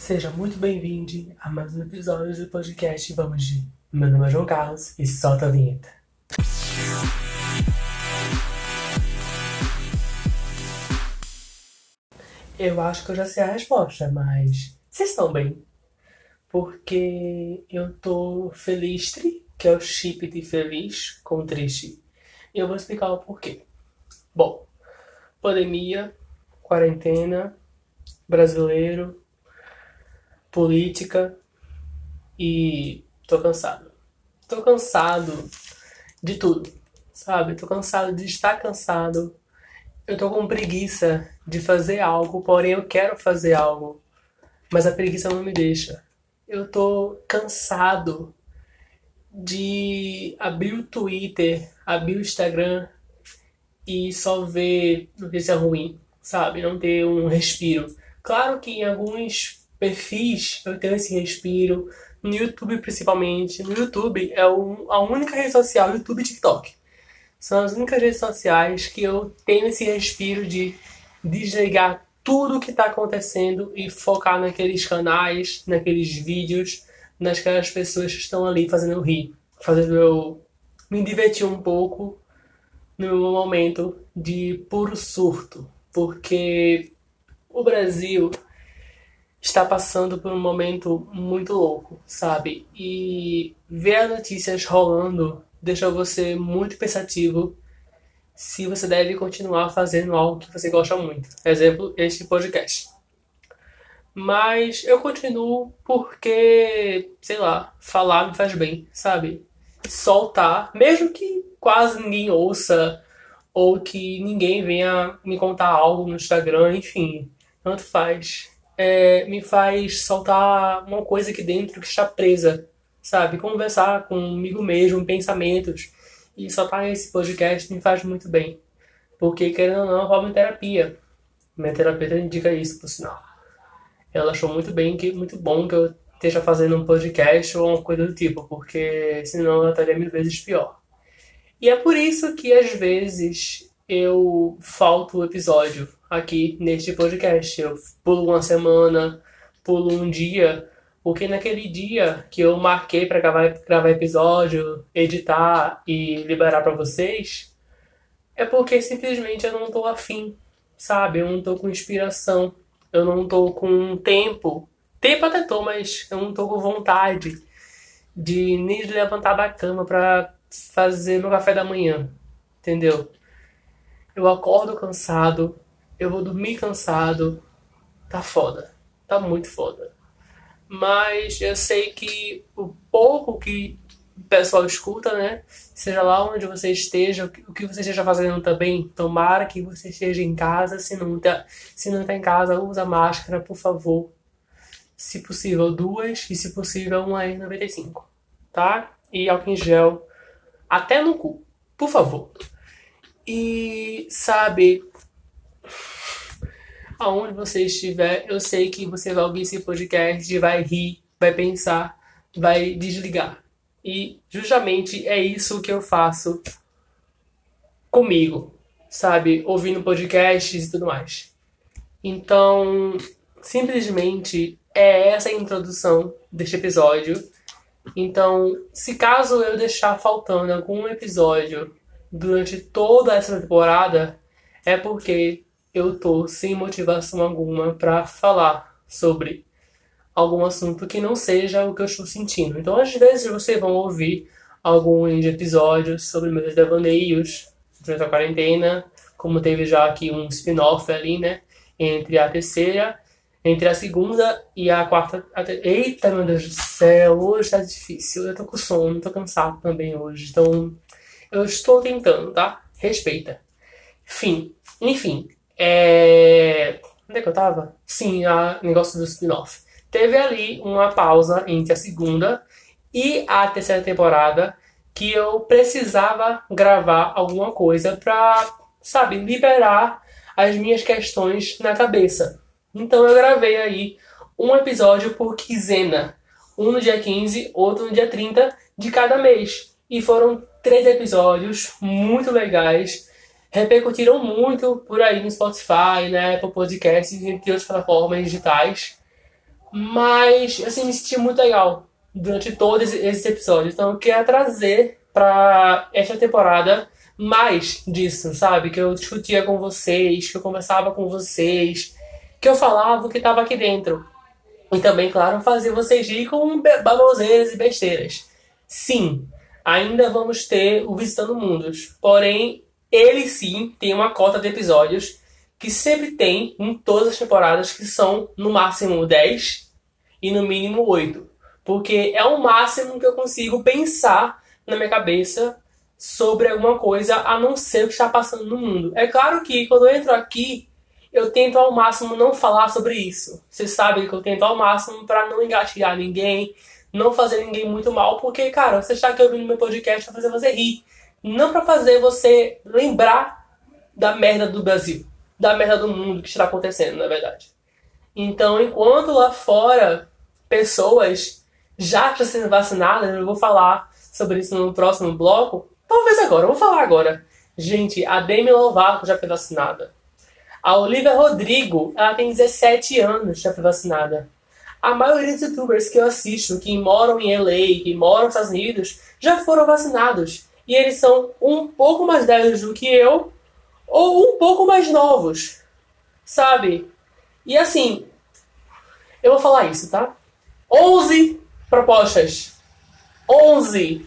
Seja muito bem-vindo a mais um episódio do podcast Vamos de. Meu nome é João Carlos e solta a vinheta. Eu acho que eu já sei a resposta, mas vocês estão bem? Porque eu tô feliz, que é o chip de feliz com triste. E eu vou explicar o porquê. Bom, pandemia, quarentena, brasileiro, política e tô cansado. Tô cansado de tudo, sabe? Tô cansado de estar cansado. Eu tô com preguiça de fazer algo, porém eu quero fazer algo, mas a preguiça não me deixa. Eu tô cansado de abrir o Twitter, abrir o Instagram e só ver notícia ruim, sabe? Não ter um respiro. Claro que em alguns perfis, eu tenho esse respiro. No YouTube, principalmente. No YouTube é o, a única rede social, YouTube e TikTok. São as únicas redes sociais que eu tenho esse respiro de desligar tudo que está acontecendo e focar naqueles canais, naqueles vídeos, naquelas pessoas que estão ali fazendo eu rir, fazendo eu me divertir um pouco no momento de puro surto, porque o Brasil está passando por um momento muito louco, sabe? E ver as notícias rolando deixa você muito pensativo se você deve continuar fazendo algo que você gosta muito. Exemplo, este podcast. Mas eu continuo porque, sei lá, falar me faz bem, sabe? Soltar, mesmo que quase ninguém ouça ou que ninguém venha me contar algo no Instagram, enfim, tanto faz é, me faz soltar uma coisa aqui dentro que está presa, sabe? Conversar comigo mesmo, pensamentos. E soltar esse podcast me faz muito bem. Porque, querendo ou não, rouba terapia. Minha terapeuta indica isso, por sinal. Ela achou muito bem, que, muito bom que eu esteja fazendo um podcast ou uma coisa do tipo, porque senão ela estaria mil vezes pior. E é por isso que às vezes eu falto o episódio aqui neste podcast. Eu pulo uma semana, pulo um dia, porque naquele dia que eu marquei para gravar, gravar episódio, editar e liberar para vocês, é porque simplesmente eu não tô afim, sabe? Eu não tô com inspiração, eu não tô com tempo. Tempo até tô, mas eu não tô com vontade de nem levantar da cama para fazer meu café da manhã, entendeu? Eu acordo cansado, eu vou dormir cansado. Tá foda. Tá muito foda. Mas eu sei que o pouco que o pessoal escuta, né? Seja lá onde você esteja, o que você esteja fazendo também, tomara que você esteja em casa. Se não tá, se não tá em casa, usa máscara, por favor. Se possível, duas. E se possível, uma N95. Tá? E álcool em gel até no cu. Por favor. E, sabe, aonde você estiver, eu sei que você vai ouvir esse podcast, vai rir, vai pensar, vai desligar. E justamente é isso que eu faço comigo, sabe? Ouvindo podcasts e tudo mais. Então, simplesmente é essa a introdução deste episódio. Então, se caso eu deixar faltando algum episódio durante toda essa temporada, é porque eu tô sem motivação alguma para falar sobre algum assunto que não seja o que eu estou sentindo. Então, às vezes, vocês vão ouvir alguns episódios sobre meus devaneios durante a quarentena, como teve já aqui um spin-off ali, né? Entre a terceira, entre a segunda e a quarta. A te... Eita, meu Deus do céu, hoje tá difícil. Eu tô com sono, tô cansado também hoje. Então, eu estou tentando, tá? Respeita. Fim. Enfim, é... Onde é que eu tava? Sim, a negócio do spin-off. Teve ali uma pausa entre a segunda e a terceira temporada que eu precisava gravar alguma coisa pra, sabe, liberar as minhas questões na cabeça. Então eu gravei aí um episódio por quinzena. Um no dia 15, outro no dia 30 de cada mês. E foram três episódios muito legais repercutiram muito por aí no Spotify, né, Apple Podcasts, entre outras plataformas digitais. Mas, assim, me senti muito legal durante todos esses episódios. Então, eu queria trazer para esta temporada mais disso, sabe? Que eu discutia com vocês, que eu conversava com vocês, que eu falava o que estava aqui dentro. E também, claro, fazer vocês rir com baboseiras e besteiras. Sim, ainda vamos ter o Visitando Mundos. Porém, ele sim tem uma cota de episódios que sempre tem em todas as temporadas, que são no máximo 10 e no mínimo 8. Porque é o máximo que eu consigo pensar na minha cabeça sobre alguma coisa a não ser o que está passando no mundo. É claro que quando eu entro aqui, eu tento ao máximo não falar sobre isso. Vocês sabem que eu tento ao máximo para não engatilhar ninguém, não fazer ninguém muito mal, porque, cara, você está aqui ouvindo meu podcast para fazer você rir, não para fazer você lembrar da merda do Brasil, da merda do mundo que está acontecendo, na verdade. Então, enquanto lá fora pessoas já estão sendo vacinadas, eu vou falar sobre isso no próximo bloco. Talvez agora, eu vou falar agora. Gente, a Demi Lovato já foi vacinada. A Olivia Rodrigo, ela tem 17 anos, já foi vacinada. A maioria dos youtubers que eu assisto, que moram em LA, que moram nos Estados Unidos, já foram vacinados. E eles são um pouco mais velhos do que eu, ou um pouco mais novos. Sabe? E assim, eu vou falar isso, tá? 11 propostas. 11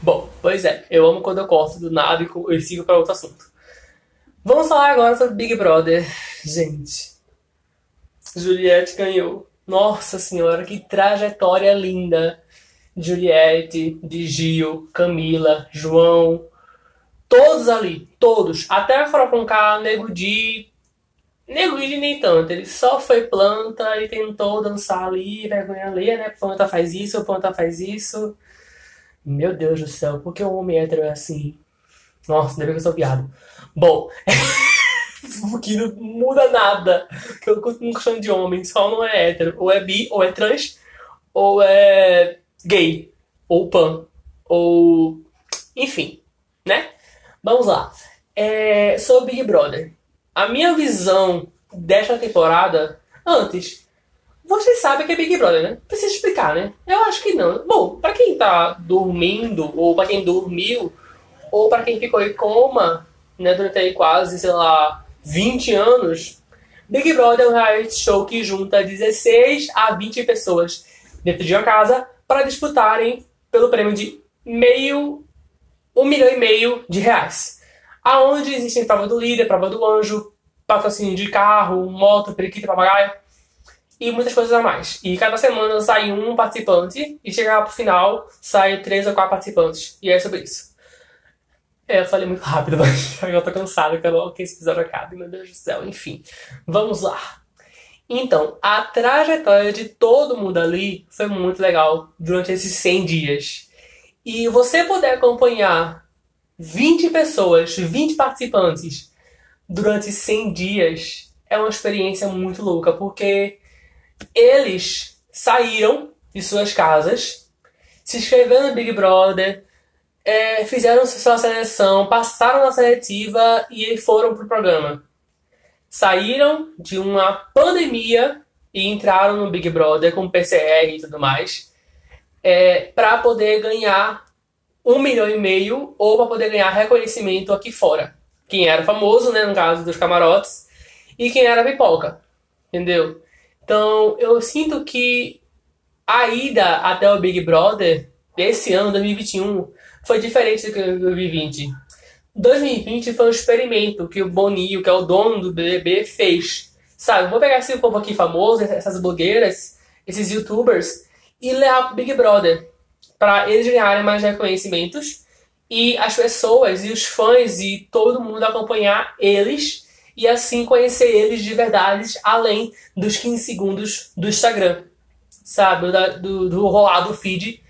Bom, pois é, eu amo quando eu corto do nada e sigo para outro assunto. Vamos falar agora sobre Big Brother. Gente, Juliette ganhou. Nossa senhora, que trajetória linda. Juliette, de Gil, Camila, João, todos ali, todos. Até a Fora K, Nego Di. Nego Di nem tanto, ele só foi planta e tentou dançar ali, vergonha ali, né? Planta faz isso, planta faz isso. Meu Deus do céu, por que o homem hétero é assim? Nossa, ainda bem que eu sou viado. Bom, porque não muda nada. Que eu continuo questão de homem, só não é hétero. Ou é bi, ou é trans, ou é gay, ou pan, ou. Enfim, né? Vamos lá. É, sobre Big Brother. A minha visão desta temporada, antes, vocês sabem que é Big Brother, né? Precisa explicar, né? Eu acho que não. Bom, para quem tá dormindo, ou para quem dormiu, ou para quem ficou em coma, né, durante aí quase, sei lá, 20 anos, Big Brother é um reality show que junta 16 a 20 pessoas dentro de uma casa para disputarem pelo prêmio de meio, um milhão e meio de reais. Aonde existem prova do líder, prova do anjo, patrocínio de carro, moto, periquito, papagaio e muitas coisas a mais. E cada semana sai um participante e chegar pro final sai três ou quatro participantes. E é sobre isso. É, eu falei muito rápido, mas eu tô cansado, quero que esse episódio acabe, meu Deus do céu. Enfim, vamos lá. Então, a trajetória de todo mundo ali foi muito legal durante esses 100 dias. E você poder acompanhar 20 pessoas, 20 participantes durante 100 dias é uma experiência muito louca, porque eles saíram de suas casas, se inscreveram no Big Brother, é, fizeram sua seleção, passaram na seletiva e foram pro programa. Saíram de uma pandemia e entraram no Big Brother com PCR e tudo mais, é, para poder ganhar um milhão e meio ou para poder ganhar reconhecimento aqui fora. Quem era famoso, né, no caso dos camarotes, e quem era pipoca, entendeu? Então, eu sinto que a ida até o Big Brother desse ano, 2021, foi diferente do que 2020. 2020 foi um experimento que o Boninho, que é o dono do BBB, fez. Sabe, vou pegar esse povo aqui famoso, essas blogueiras, esses youtubers, e levar pro Big Brother. para eles ganharem mais reconhecimentos e as pessoas e os fãs e todo mundo acompanhar eles e assim conhecer eles de verdade, além dos 15 segundos do Instagram, sabe? Do, do rolar do feed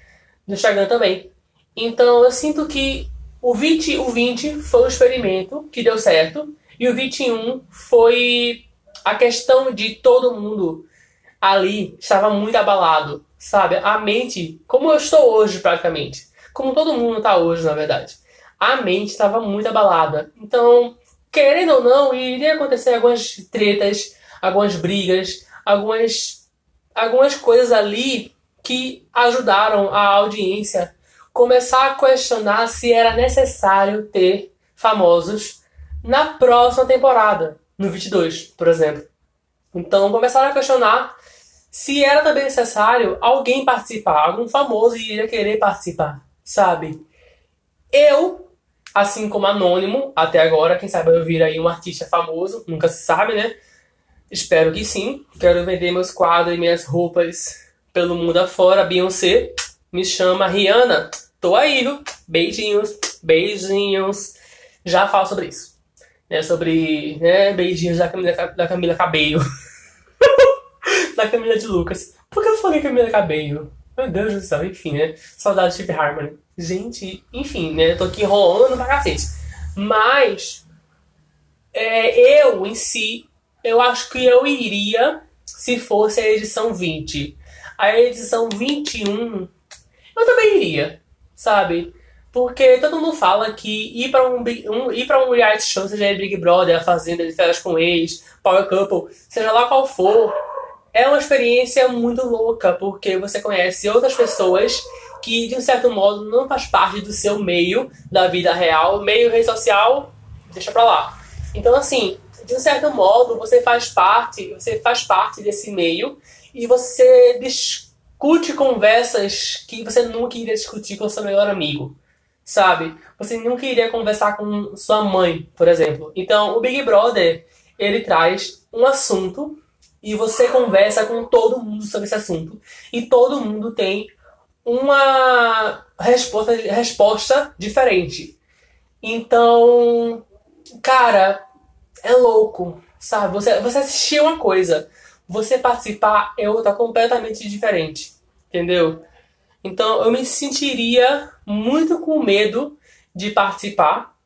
do Instagram também. Então eu sinto que o 20, o 20 foi um experimento que deu certo, e o 21 foi a questão de todo mundo ali estava muito abalado, sabe? A mente, como eu estou hoje praticamente, como todo mundo está hoje, na verdade. A mente estava muito abalada. Então, querendo ou não, iria acontecer algumas tretas, algumas brigas, algumas, algumas coisas ali que ajudaram a audiência começar a questionar se era necessário ter famosos na próxima temporada, no 22, por exemplo. Então começaram a questionar se era também necessário alguém participar, algum famoso iria querer participar, sabe? Eu, assim como anônimo, até agora, quem sabe eu vir aí um artista famoso, nunca se sabe, né? Espero que sim. Quero vender meus quadros e minhas roupas pelo mundo afora. Beyoncé, me chama Rihanna. Tô aí, viu? Beijinhos, beijinhos. Já falo sobre isso. Né? Sobre né, beijinhos da Camila, da Camila Cabello. da Camila de Lucas. Por que eu falei Camila Cabello? Meu Deus do céu, enfim, né? Saudade de Steve Harmony. Gente, enfim, né? Tô aqui enrolando pra cacete. Mas, é, eu em si, eu acho que eu iria se fosse a edição 20. A edição 21, eu também iria, sabe? Porque todo mundo fala que ir pra um, um, ir pra um reality show, seja Big Brother, A Fazenda de Férias com Ex, Power Couple, seja lá qual for, é uma experiência muito louca, porque você conhece outras pessoas que, de um certo modo, não faz parte do seu meio da vida real. Meio rede social, deixa pra lá. Então, assim, de um certo modo, você faz parte, você faz parte desse meio e você discute conversas que você nunca iria discutir com seu melhor amigo, sabe? Você nunca iria conversar com sua mãe, por exemplo. Então, o Big Brother, ele traz um assunto e você conversa com todo mundo sobre esse assunto e todo mundo tem uma resposta, resposta diferente. Então, cara, é louco, sabe? Você, você assistir uma coisa, você participar é outra completamente diferente, entendeu? Então, eu me sentiria muito com medo de participar,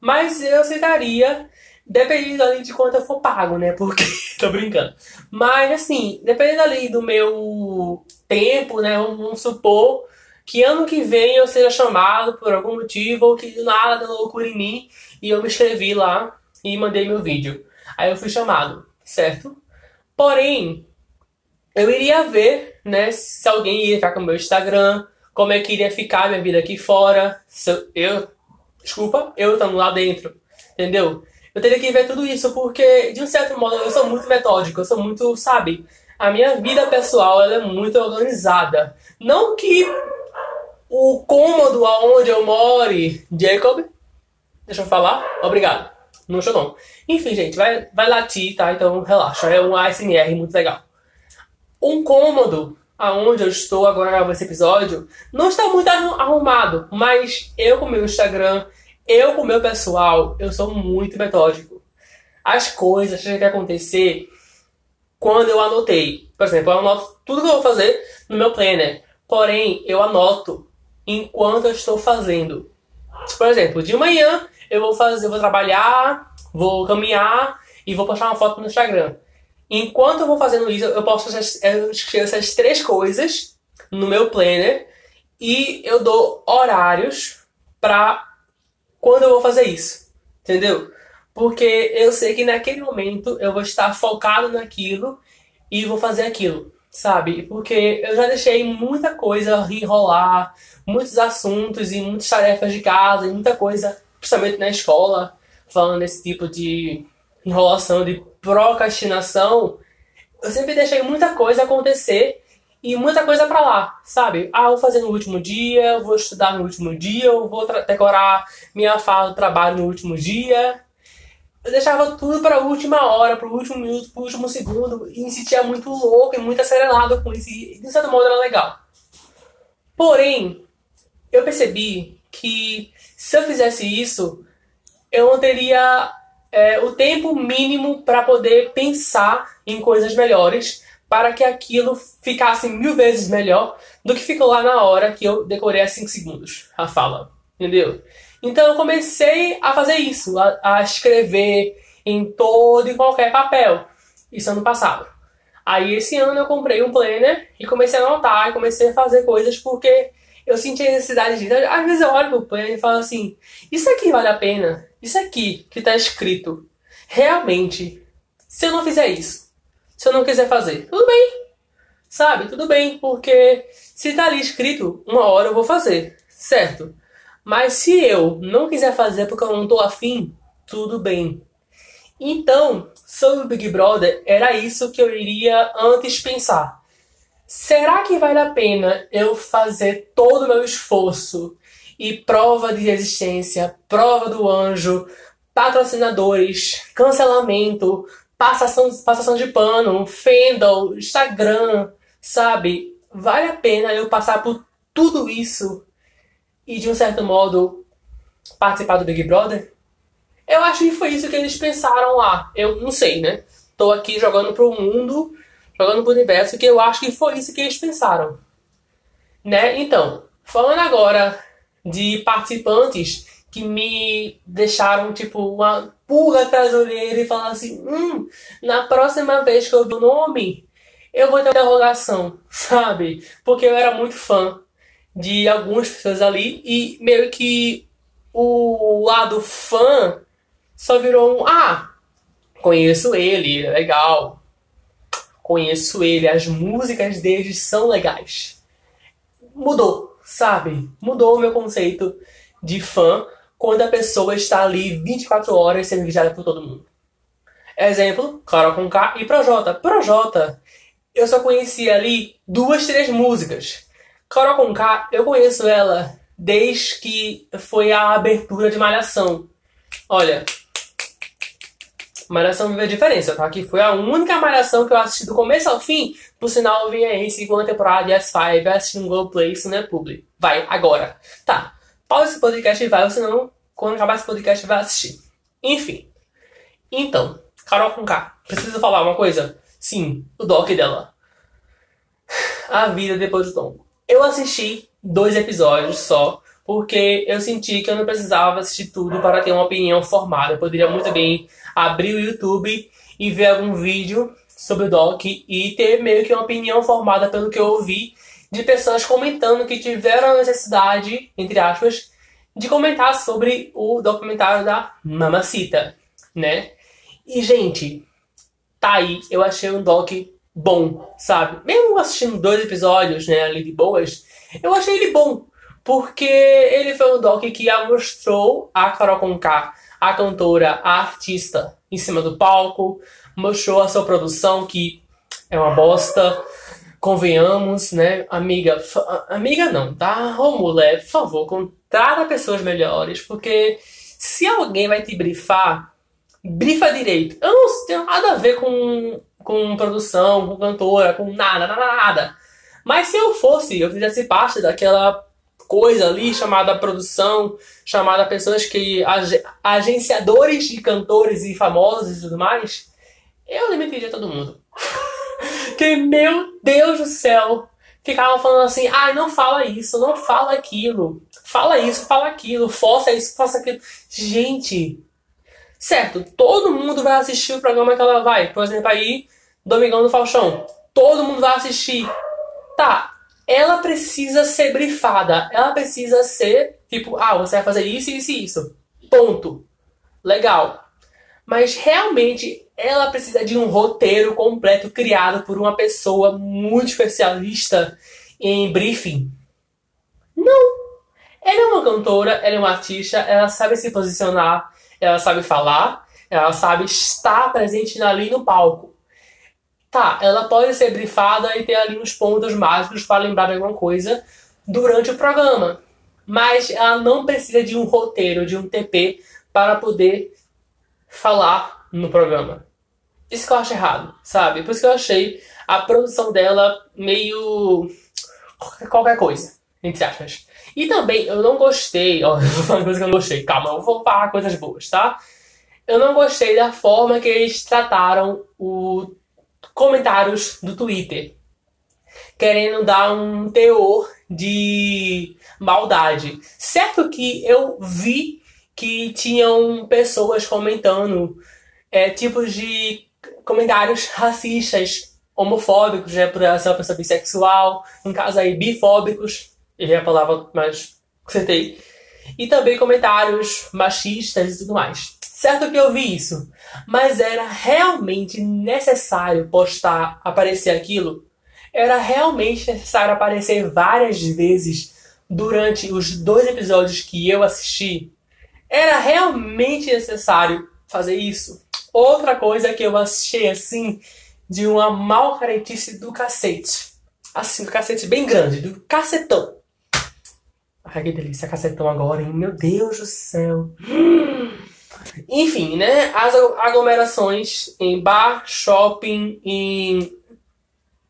mas eu aceitaria Dependendo ali de quanto eu for pago, né? Porque. tô brincando. Mas assim, dependendo ali do meu tempo, né? Vamos supor que ano que vem eu seja chamado por algum motivo ou que nada deu loucura em mim e eu me inscrevi lá e mandei meu vídeo. Aí eu fui chamado, certo? Porém, eu iria ver, né, se alguém ia ficar com o meu Instagram, como é que iria ficar minha vida aqui fora, se eu, eu desculpa, eu estando lá dentro, entendeu? eu teria que ver tudo isso, porque, de um certo modo, eu sou muito metódico, eu sou muito, sabe? A minha vida pessoal ela é muito organizada. Não que o cômodo aonde eu more, Jacob, deixa eu falar, obrigado. Não não. Enfim, gente, vai, vai latir, tá? Então relaxa, é um ASMR muito legal. Um cômodo aonde eu estou agora gravando esse episódio não está muito arrumado, mas eu com meu Instagram eu, com meu pessoal, eu sou muito metódico. As coisas têm que acontecer quando eu anotei. Por exemplo, eu anoto tudo que eu vou fazer no meu planner. Porém, eu anoto enquanto eu estou fazendo. Por exemplo, de manhã eu vou fazer, vou trabalhar, vou caminhar e vou postar uma foto no Instagram. Enquanto eu vou fazendo isso, eu posto essas, essas três coisas no meu planner e eu dou horários para quando eu vou fazer isso, entendeu? Porque eu sei que naquele momento eu vou estar focado naquilo e vou fazer aquilo, sabe? Porque eu já deixei muita coisa enrolar, muitos assuntos e muitas tarefas de casa e muita coisa, principalmente na escola, falando desse tipo de enrolação, de procrastinação. Eu sempre deixei muita coisa acontecer e muita coisa para lá, sabe? Ah, vou fazer no último dia, vou estudar no último dia, eu vou decorar minha fala do trabalho no último dia. Eu deixava tudo para a última hora, para o último minuto, para o último segundo e me sentia muito louco e muito acelerado com isso. E de certo modo era legal. Porém, eu percebi que se eu fizesse isso, eu não teria é, o tempo mínimo para poder pensar em coisas melhores para que aquilo ficasse mil vezes melhor do que ficou lá na hora que eu decorei a 5 segundos a fala. Entendeu? Então eu comecei a fazer isso, a, a escrever em todo e qualquer papel. Isso ano passado. Aí esse ano eu comprei um planner e comecei a anotar, comecei a fazer coisas porque eu senti a necessidade de. Às vezes eu olho pro plano e falo assim: Isso aqui vale a pena? Isso aqui que tá escrito, realmente, se eu não fizer isso, se eu não quiser fazer, tudo bem. Sabe? Tudo bem, porque se tá ali escrito, uma hora eu vou fazer, certo? Mas se eu não quiser fazer porque eu não tô afim, tudo bem. Então, sobre o Big Brother, era isso que eu iria antes pensar. Será que vale a pena eu fazer todo o meu esforço e prova de resistência, prova do anjo, patrocinadores, cancelamento, passação, passação de pano, Fendel, Instagram, sabe? Vale a pena eu passar por tudo isso e, de um certo modo, participar do Big Brother? Eu acho que foi isso que eles pensaram lá. Eu não sei, né? Tô aqui jogando pro mundo, jogando pro universo, que eu acho que foi isso que eles pensaram. Né? Então, falando agora de participantes que me deixaram, tipo, uma pulga atrás da orelha e falaram assim: hum, na próxima vez que eu vi o nome, eu vou ter interrogação, sabe? Porque eu era muito fã de algumas pessoas ali e meio que o lado fã só virou um: ah, conheço ele, legal. Conheço ele, as músicas dele são legais. Mudou, sabe? Mudou o meu conceito de fã quando a pessoa está ali 24 horas sendo vigiada por todo mundo. Exemplo, Carol com K e Projota. Projota, eu só conhecia ali duas, três músicas. Carol com K, eu conheço ela desde que foi a abertura de Malhação. Olha, Malhação vive a diferença, tá? Que foi a única Malhação que eu assisti do começo ao fim. Por sinal, vim aí, segunda temporada de S5, assistindo Globoplay, isso não é publi. Vai, agora. Tá, pausa esse podcast e vai, senão, quando acabar esse podcast, vai assistir. Enfim. Então, Carol com K, preciso falar uma coisa? Sim, o doc dela. A vida depois do tombo. Eu assisti dois episódios só, porque eu senti que eu não precisava assistir tudo para ter uma opinião formada. Eu poderia muito bem abrir o YouTube e ver algum vídeo sobre o Doc e ter meio que uma opinião formada pelo que eu ouvi de pessoas comentando que tiveram a necessidade, entre aspas, de comentar sobre o documentário da Mamacita, né? E, gente, tá aí, eu achei um doc bom, sabe? Mesmo assistindo dois episódios, né, ali de boas, eu achei ele bom. Porque ele foi um doc que mostrou a Carol Conká, a cantora, a artista, em cima do palco, mostrou a sua produção, que é uma bosta, convenhamos, né? Amiga, amiga não, tá? Ô mulher, por favor, contrata pessoas melhores, porque se alguém vai te brifar, brifa direito. Eu não tenho nada a ver com, com produção, com cantora, com nada, nada, nada. Mas se eu fosse, eu fizesse parte daquela coisa ali chamada produção, chamada pessoas que ag agenciadores de cantores e famosos e tudo mais, eu demitiria todo mundo. que meu Deus do céu, ficavam falando assim: "Ah, não fala isso, não fala aquilo. Fala isso, fala aquilo, força isso, faça aquilo". Gente, certo, todo mundo vai assistir o programa que ela vai. Por exemplo, aí Domingão do Faustão. Todo mundo vai assistir. Tá, ela precisa ser brifada. Ela precisa ser, tipo, ah, você vai fazer isso, isso e isso. Ponto. Legal. Mas realmente ela precisa de um roteiro completo criado por uma pessoa muito especialista em briefing. Não. Ela é uma cantora, ela é uma artista, ela sabe se posicionar, ela sabe falar, ela sabe estar presente ali no palco. Tá, ela pode ser brifada e ter ali uns pontos mágicos para lembrar de alguma coisa durante o programa. Mas ela não precisa de um roteiro, de um TP, para poder falar no programa. Isso que eu acho errado, sabe? Por isso que eu achei a produção dela meio. qualquer coisa, entre aspas. E também eu não gostei, ó, eu vou falar uma coisa que eu não gostei, calma, eu vou falar coisas boas, tá? Eu não gostei da forma que eles trataram o comentários do Twitter, querendo dar um teor de maldade. Certo que eu vi que tinham pessoas comentando é, tipos de comentários racistas, homofóbicos, né, por uma pessoa bissexual, no caso aí, bifóbicos, Errei a palavra, mas acertei. E também comentários machistas e tudo mais. Certo que eu vi isso, mas era realmente necessário postar, aparecer aquilo? Era realmente necessário aparecer várias vezes durante os dois episódios que eu assisti? Era realmente necessário fazer isso? Outra coisa que eu achei assim de uma mal caretice do cacete. Assim, do cacete bem grande, do cacetão. Ai, que delícia, cacetão agora, hein? Meu Deus do céu. Enfim, né? As aglomerações em bar, shopping, em.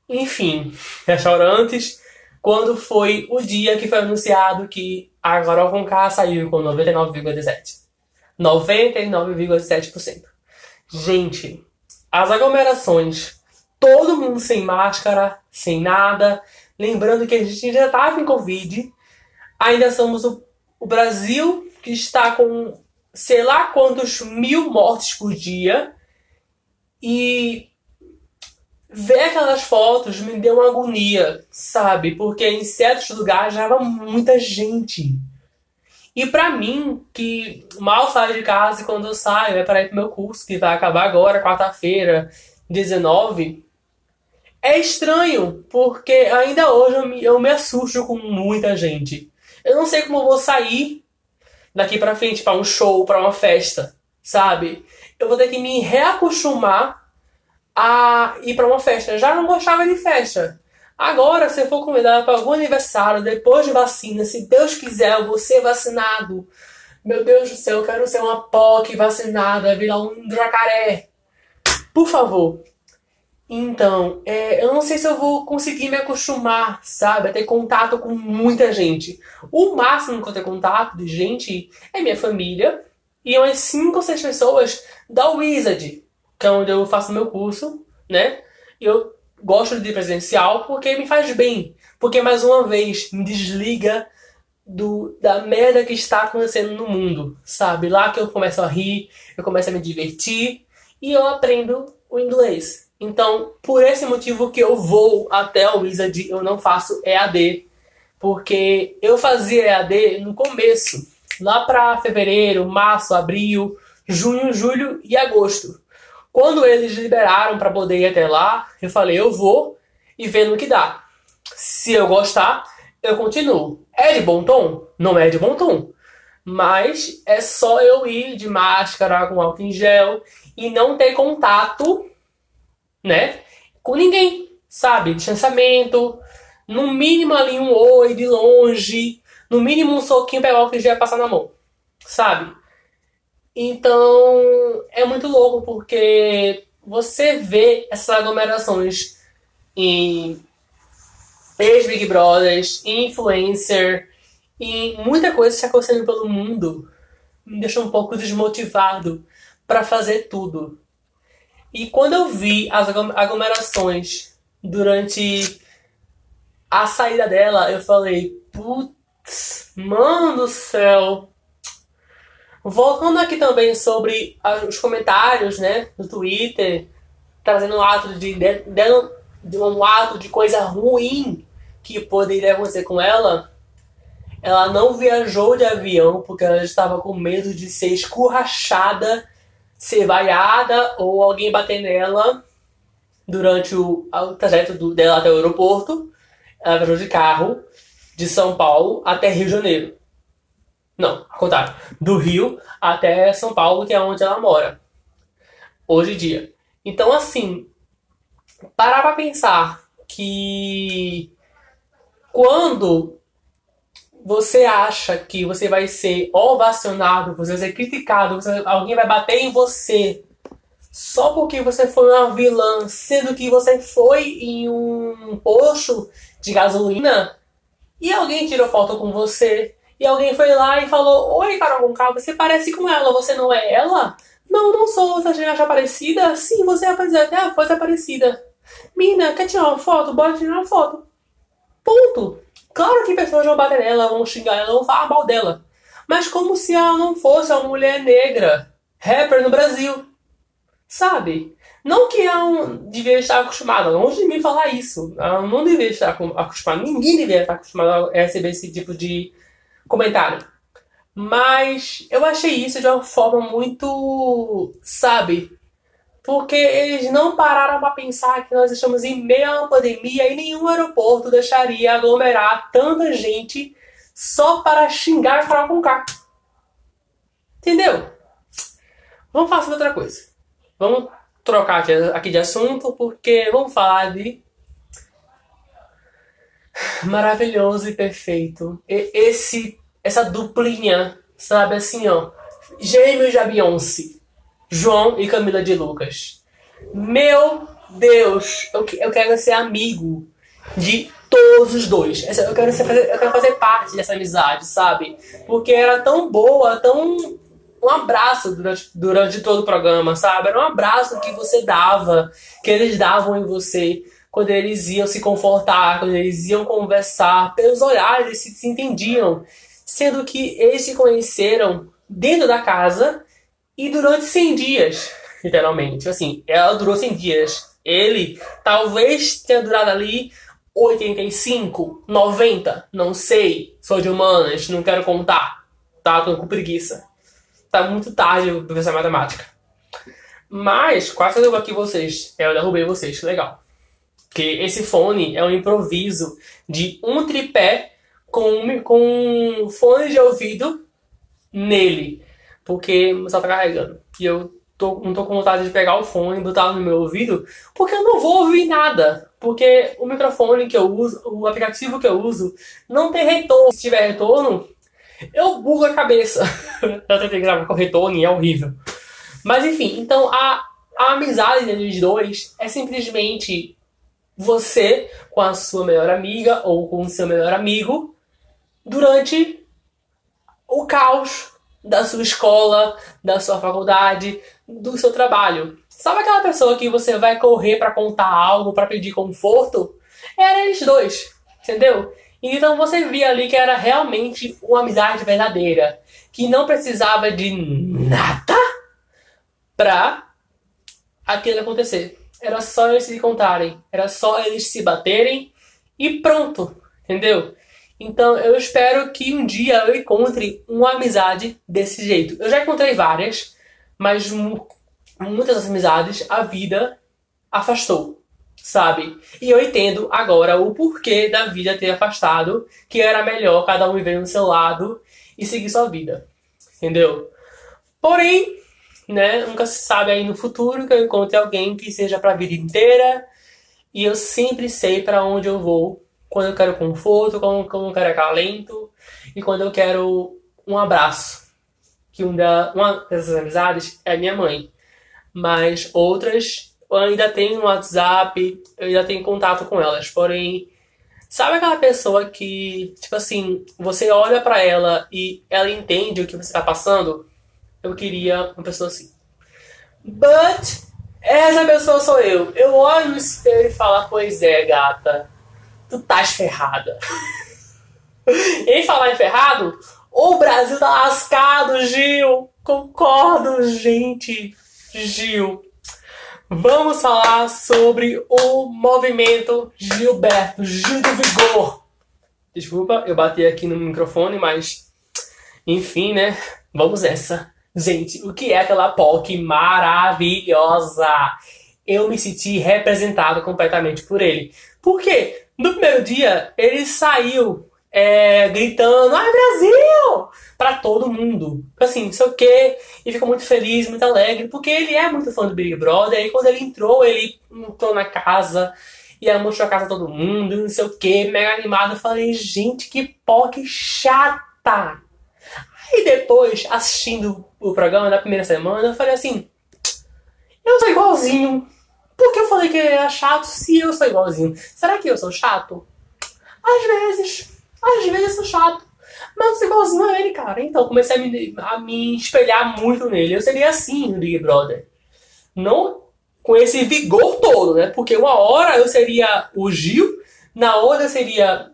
Enfim, restaurantes. Quando foi o dia que foi anunciado que a Carol Conká saiu com 99,17%. 99,7%. Gente, as aglomerações, todo mundo sem máscara, sem nada. Lembrando que a gente já estava em Covid. Ainda somos o, o Brasil que está com sei lá quantos mil mortes por dia. E ver aquelas fotos me deu uma agonia, sabe? Porque em certos lugares já muita gente. E para mim, que mal saio de casa e quando eu saio é para ir pro meu curso, que vai acabar agora, quarta-feira, 19, é estranho, porque ainda hoje eu me, eu me assusto com muita gente. Eu não sei como eu vou sair daqui para frente para um show, para uma festa, sabe? Eu vou ter que me reacostumar a ir para uma festa. Eu já não gostava de festa. Agora, se eu for convidado para algum aniversário depois de vacina, se Deus quiser, eu vou ser vacinado. Meu Deus do céu, eu quero ser uma POC vacinada, virar um jacaré. Por favor. Então, é, eu não sei se eu vou conseguir me acostumar, sabe, a ter contato com muita gente. O máximo que eu ter contato de gente é minha família e umas 5 ou 6 pessoas da Wizard, que é onde eu faço meu curso, né? E eu gosto de presencial porque me faz bem. Porque, mais uma vez, me desliga do, da merda que está acontecendo no mundo, sabe? Lá que eu começo a rir, eu começo a me divertir e eu aprendo o inglês. Então, por esse motivo que eu vou até o Wizard, eu não faço EAD. Porque eu fazia EAD no começo, lá para fevereiro, março, abril, junho, julho e agosto. Quando eles liberaram para poder ir até lá, eu falei, eu vou e vendo o que dá. Se eu gostar, eu continuo. É de bom tom? Não é de bom tom. Mas é só eu ir de máscara, com álcool em gel e não ter contato, né, com ninguém, sabe? Distanciamento, no mínimo ali um oi de longe, no mínimo um soquinho pegar o álcool em gel e passar na mão, sabe? Então é muito louco porque você vê essas aglomerações em ex-Big Brothers, influencer, e muita coisa está acontecendo pelo mundo me deixa um pouco desmotivado para fazer tudo. E quando eu vi as aglomerações durante a saída dela, eu falei, putz, mano do céu, Voltando aqui também sobre os comentários, né, no Twitter, trazendo um ato de, de, um ato de coisa ruim que poderia acontecer com ela, ela não viajou de avião porque ela estava com medo de ser escorrachada, ser vaiada ou alguém bater nela durante o, o trajeto do, dela até o aeroporto. Ela viajou de carro de São Paulo até Rio de Janeiro. Não, ao contrário. Do Rio até São Paulo, que é onde ela mora. Hoje em dia. Então, assim, parar pra pensar que quando você acha que você vai ser ovacionado, você vai ser criticado, você, alguém vai bater em você só porque você foi uma vilã, sendo que você foi em um posto de gasolina e alguém tirou foto com você e alguém foi lá e falou: Oi, Carol Conká, você parece com ela, você não é ela? Não, não sou. Você acha parecida? Sim, você é. Até a voz é parecida. Mina, quer tirar uma foto? Bora tirar uma foto. Ponto. Claro que pessoas vão bater nela, vão xingar ela, vão falar mal dela. Mas como se ela não fosse uma mulher negra, rapper no Brasil. Sabe? Não que eu não devia estar acostumado, longe de mim falar isso. Eu não devia estar acostumado, ninguém deveria estar acostumado a receber esse tipo de comentário. Mas eu achei isso de uma forma muito, sabe? Porque eles não pararam para pensar que nós estamos em meio a uma pandemia e nenhum aeroporto deixaria aglomerar tanta gente só para xingar e falar com K. Entendeu? Vamos falar sobre outra coisa. Vamos trocar aqui de assunto, porque vamos falar de maravilhoso e perfeito. E esse, essa duplinha, sabe assim, ó, gêmeos de Beyoncé, João e Camila de Lucas. Meu Deus, eu, eu quero ser amigo de todos os dois. Eu quero, ser, eu quero fazer parte dessa amizade, sabe? Porque era tão boa, tão um abraço durante, durante todo o programa, sabe? Era um abraço que você dava, que eles davam em você quando eles iam se confortar, quando eles iam conversar, pelos olhares eles se, entendiam, sendo que eles se conheceram dentro da casa e durante 100 dias, literalmente. Assim, ela durou 100 dias. Ele talvez tenha durado ali 85, 90, não sei. Sou de humanas, não quero contar. Tá? Tô com preguiça tá muito tarde pra pensar matemática. Mas, quase eu aqui vocês. É, eu derrubei vocês, legal. Que esse fone é um improviso de um tripé com, com fone de ouvido nele. Porque celular tá carregando. E eu tô, não tô com vontade de pegar o fone e botar no meu ouvido, porque eu não vou ouvir nada. Porque o microfone que eu uso, o aplicativo que eu uso, não tem retorno. Se tiver retorno, eu bugo a cabeça. eu tentei gravar com retorno e é horrível. Mas enfim, então a, a amizade entre os dois é simplesmente você com a sua melhor amiga ou com o seu melhor amigo durante o caos da sua escola, da sua faculdade, do seu trabalho. Sabe aquela pessoa que você vai correr para contar algo, para pedir conforto? Era eles dois, entendeu? Então você via ali que era realmente uma amizade verdadeira, que não precisava de nada pra aquilo acontecer. Era só eles se contarem, era só eles se baterem e pronto, entendeu? Então eu espero que um dia eu encontre uma amizade desse jeito. Eu já encontrei várias, mas muitas das amizades a vida afastou sabe? E eu entendo agora o porquê da vida ter afastado, que era melhor cada um viver no seu lado e seguir sua vida, entendeu? Porém, né, nunca se sabe aí no futuro que eu encontre alguém que seja para a vida inteira e eu sempre sei para onde eu vou quando eu quero conforto, quando, quando eu quero acalento e quando eu quero um abraço. Que uma dessas amizades é minha mãe, mas outras eu ainda tenho no WhatsApp, eu ainda tenho contato com elas. Porém, sabe aquela pessoa que, tipo assim, você olha para ela e ela entende o que você tá passando? Eu queria uma pessoa assim. But essa pessoa sou eu. Eu olho no espelho e falo, pois é, gata, tu estás ferrada. em falar em ferrado, o Brasil tá lascado, Gil. Concordo, gente. Gil. Vamos falar sobre o movimento Gilberto, Gil do Vigor. Desculpa, eu bati aqui no microfone, mas enfim, né? Vamos essa. Gente, o que é aquela POC maravilhosa? Eu me senti representado completamente por ele. Por quê? No primeiro dia, ele saiu é, gritando, ai Brasil! para todo mundo. Assim, não sei o quê. E ficou muito feliz, muito alegre, porque ele é muito fã do Big Brother. E quando ele entrou, ele entrou na casa e mostrou a casa todo mundo, não sei o quê, mega animado. Eu falei, gente, que POC chata! Aí depois, assistindo o programa na primeira semana, eu falei assim, eu sou igualzinho. Por que eu falei que era chato se eu sou igualzinho? Será que eu sou chato? Às vezes. Às vezes eu sou chato. Mas eu igualzinho a ele, cara. Então comecei a me, a me espelhar muito nele. Eu seria assim no Big Brother. Não com esse vigor todo, né? Porque uma hora eu seria o Gil, na outra seria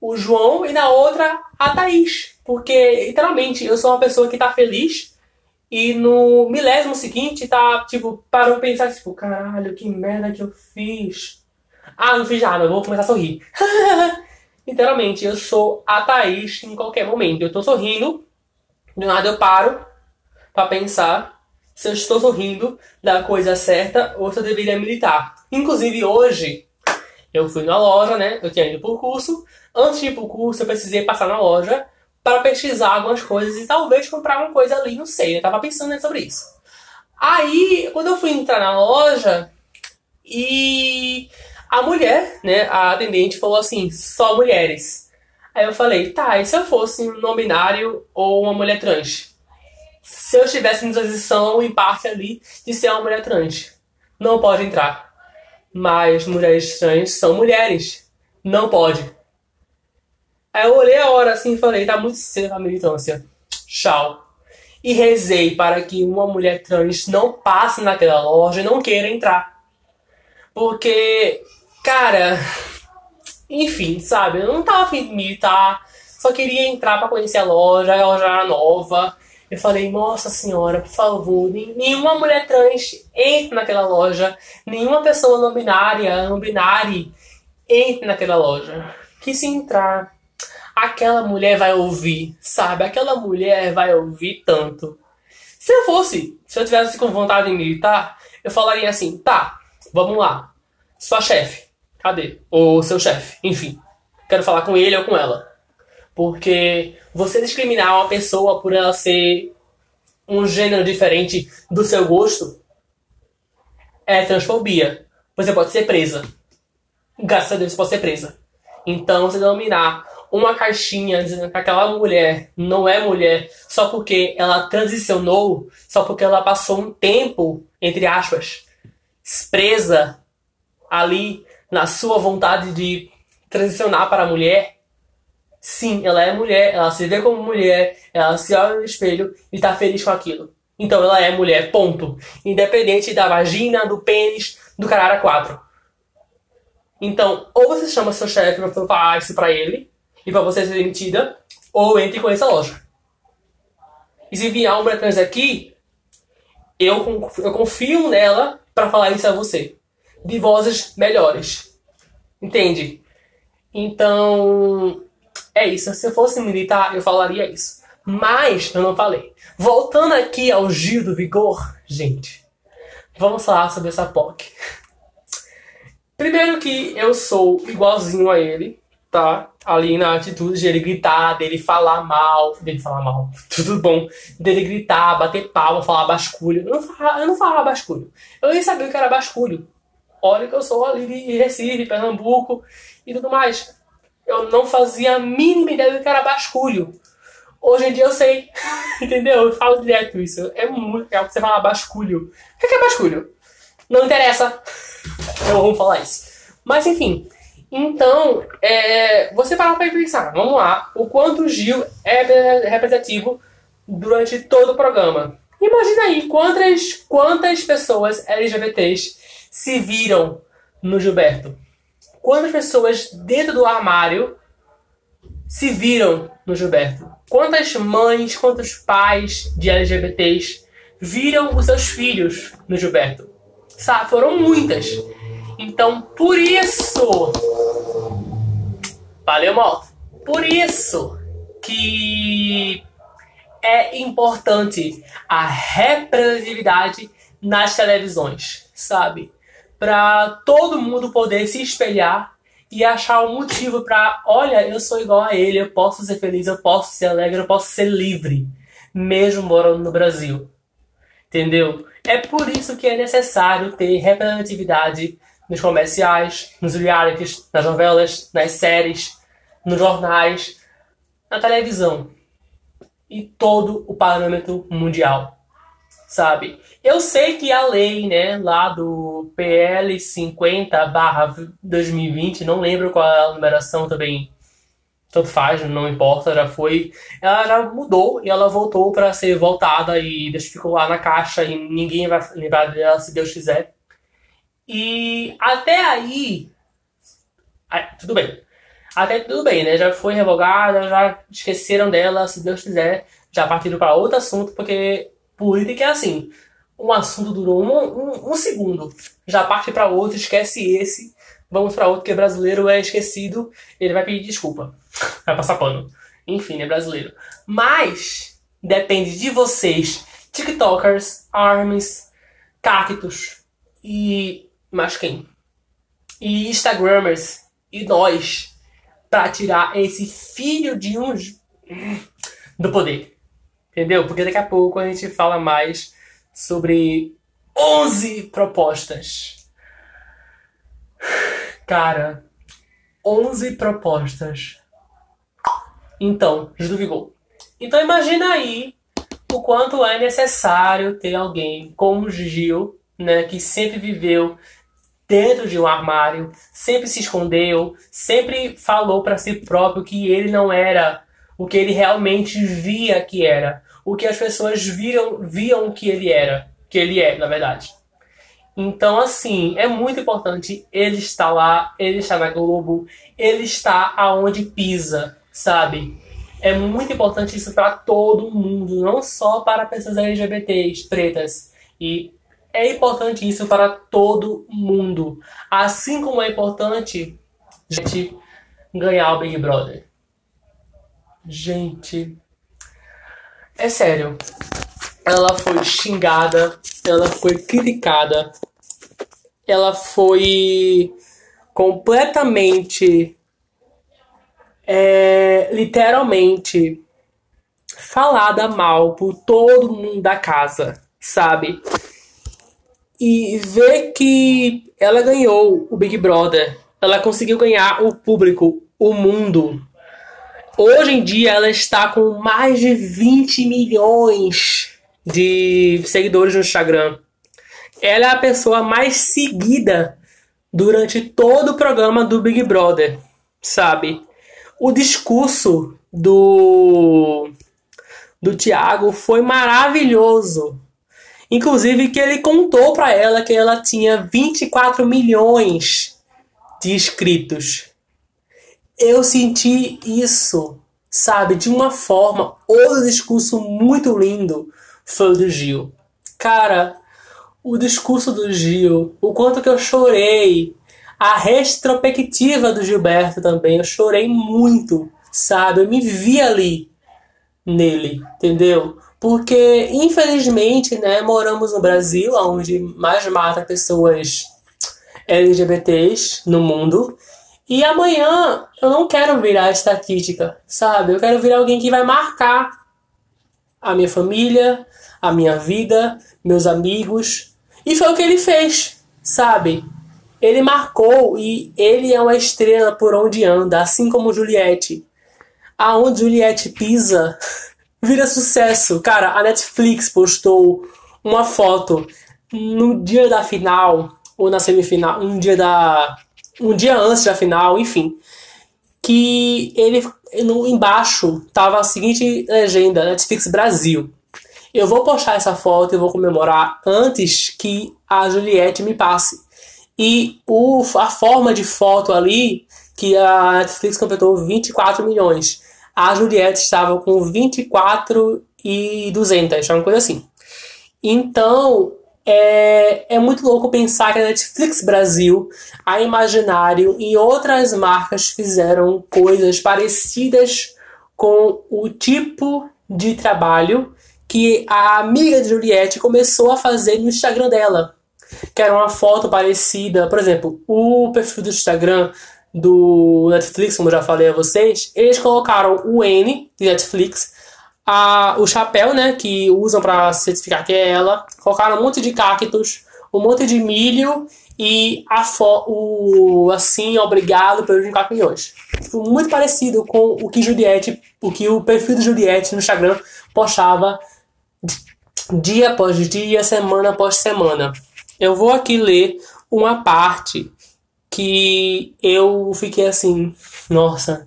o João e na outra a Thaís. Porque, literalmente, eu sou uma pessoa que tá feliz E no milésimo seguinte, tá, tipo, parou pra pensar, tipo, caralho, que merda que eu fiz. Ah, não fiz nada, eu vou começar a sorrir. Literalmente, eu sou a Thaís em qualquer momento. Eu tô sorrindo, do nada eu paro pra pensar se eu estou sorrindo da coisa certa ou se eu deveria militar. Inclusive, hoje, eu fui na loja, né? Eu tinha ido pro curso. Antes de ir pro curso, eu precisei passar na loja para pesquisar algumas coisas e talvez comprar uma coisa ali, não sei. Eu tava pensando né, sobre isso. Aí, quando eu fui entrar na loja, e a mulher, né, a atendente falou assim, só mulheres. Aí eu falei, tá, e se eu fosse um não binário ou uma mulher trans? Se eu estivesse em transição, em parte ali, de ser uma mulher trans, não pode entrar. Mas mulheres trans são mulheres, não pode. Aí eu olhei a hora assim e falei, tá muito cedo a militância. Tchau. E rezei para que uma mulher trans não passe naquela loja e não queira entrar. Porque, cara, enfim, sabe? Eu não tava afim de militar, só queria entrar para conhecer a loja, a loja era nova. Eu falei, nossa senhora, por favor, nenhuma mulher trans entre naquela loja, nenhuma pessoa não binária, não binária, entre naquela loja. Que se entrar, aquela mulher vai ouvir, sabe? Aquela mulher vai ouvir tanto. Se eu fosse, se eu tivesse com vontade de militar, eu falaria assim, tá, vamos lá. Sua chefe, cadê? Ou seu chefe, enfim. Quero falar com ele ou com ela. Porque você discriminar uma pessoa por ela ser um gênero diferente do seu gosto é transfobia. Você pode ser presa. Graças a Deus você pode ser presa. Então, você denominar uma caixinha dizendo que aquela mulher não é mulher só porque ela transicionou, só porque ela passou um tempo, entre aspas, presa ali na sua vontade de transicionar para a mulher. Sim, ela é mulher, ela se vê como mulher, ela se olha no espelho e está feliz com aquilo. Então ela é mulher, ponto. Independente da vagina, do pênis, do caralho quatro. Então, ou você chama seu chefe para falar isso para ele, e para você ser demitida, ou entre com essa loja. E se vier uma trans aqui, eu, eu confio nela para falar isso a você. De vozes melhores. Entende? Então, é isso. Se eu fosse militar, eu falaria isso. Mas eu não falei. Voltando aqui ao Gil do Vigor, gente, vamos falar sobre essa POC. Primeiro que eu sou igualzinho a ele, tá? Ali na atitude de ele gritar, dele falar mal, dele falar mal, tudo bom, dele gritar, bater palma, falar basculho. Eu não falava, eu não falava basculho. Eu nem sabia o que era basculho. Olha que eu sou ali de Recife, Pernambuco e tudo mais. Eu não fazia a mínima ideia do que era basculho. Hoje em dia eu sei, entendeu? Eu falo direto isso. É muito legal você falar basculho. O que é basculho? Não interessa. Eu vou falar isso. Mas enfim, então, é, você para para pensar, vamos lá, o quanto o Gil é representativo durante todo o programa. Imagina aí quantas, quantas pessoas LGBTs se viram no Gilberto. Quantas pessoas dentro do armário se viram no Gilberto? Quantas mães, quantos pais de LGBTs viram os seus filhos no Gilberto? Sabe, foram muitas. Então, por isso. Valeu, moto. Por isso que é importante a representatividade nas televisões, sabe? Para todo mundo poder se espelhar e achar um motivo para, olha, eu sou igual a ele, eu posso ser feliz, eu posso ser alegre, eu posso ser livre, mesmo morando no Brasil. Entendeu? É por isso que é necessário ter representatividade nos comerciais, nos realities, nas novelas, nas séries, nos jornais, na televisão e todo o parâmetro mundial, sabe? Eu sei que a lei, né, lá do PL 50/2020, não lembro qual é a numeração também, tanto faz, não importa, já foi, ela já mudou e ela voltou para ser voltada e ficou lá na caixa e ninguém vai lembrar dela se Deus quiser. E até aí, tudo bem. Até tudo bem, né? Já foi revogada, já esqueceram dela, se Deus quiser, já partiram para outro assunto, porque política é assim. Um assunto durou um, um, um segundo. Já parte para outro, esquece esse. Vamos para outro, que brasileiro é esquecido. Ele vai pedir desculpa. Vai passar pano. Enfim, é brasileiro. Mas depende de vocês, TikTokers, ARMS, cactos e mais quem? E Instagramers e nós para tirar esse filho de uns do poder. Entendeu? Porque daqui a pouco a gente fala mais sobre 11 propostas. Cara, 11 propostas. Então, Júlio. Então imagina aí o quanto é necessário ter alguém como Gil, né, que sempre viveu dentro de um armário, sempre se escondeu, sempre falou para si próprio que ele não era o que ele realmente via que era, o que as pessoas viram, viam que ele era, que ele é, na verdade. Então, assim, é muito importante ele estar lá, ele está na Globo, ele está aonde pisa, sabe? É muito importante isso para todo mundo, não só para pessoas LGBTs, pretas. E é importante isso para todo mundo. Assim como é importante gente ganhar o Big Brother. Gente, é sério. Ela foi xingada, ela foi criticada, ela foi completamente, é, literalmente, falada mal por todo mundo da casa, sabe? E ver que ela ganhou o Big Brother, ela conseguiu ganhar o público, o mundo Hoje em dia ela está com mais de 20 milhões de seguidores no Instagram. Ela é a pessoa mais seguida durante todo o programa do Big Brother, sabe? O discurso do do Thiago foi maravilhoso. Inclusive que ele contou para ela que ela tinha 24 milhões de inscritos eu senti isso, sabe, de uma forma. Outro discurso muito lindo foi o do Gil. Cara, o discurso do Gil, o quanto que eu chorei, a retrospectiva do Gilberto também, eu chorei muito, sabe? Eu me vi ali nele, entendeu? Porque, infelizmente, né, moramos no Brasil, onde mais mata pessoas LGBTs no mundo. E amanhã eu não quero virar estatística, sabe? Eu quero virar alguém que vai marcar a minha família, a minha vida, meus amigos. E foi o que ele fez, sabe? Ele marcou e ele é uma estrela por onde anda, assim como Juliette. Aonde Juliette pisa, vira sucesso. Cara, a Netflix postou uma foto no dia da final, ou na semifinal, um dia da um dia antes da final, enfim, que ele no embaixo tava a seguinte legenda: Netflix Brasil. Eu vou postar essa foto e vou comemorar antes que a Juliette me passe. E o, a forma de foto ali, que a Netflix completou 24 milhões. A Juliette estava com 24 e 200, uma coisa assim. Então, é, é muito louco pensar que a Netflix Brasil, a Imaginário e outras marcas fizeram coisas parecidas com o tipo de trabalho que a amiga de Juliette começou a fazer no Instagram dela. Que era uma foto parecida, por exemplo, o perfil do Instagram do Netflix, como eu já falei a vocês, eles colocaram o N de Netflix a, o chapéu, né, que usam para certificar que é ela, colocaram um monte de cactos, um monte de milho e a fo o assim, obrigado pelos 24 milhões. Muito parecido com o que Juliette, o que o perfil de Juliette no Instagram postava dia após dia, semana após semana. Eu vou aqui ler uma parte que eu fiquei assim, nossa,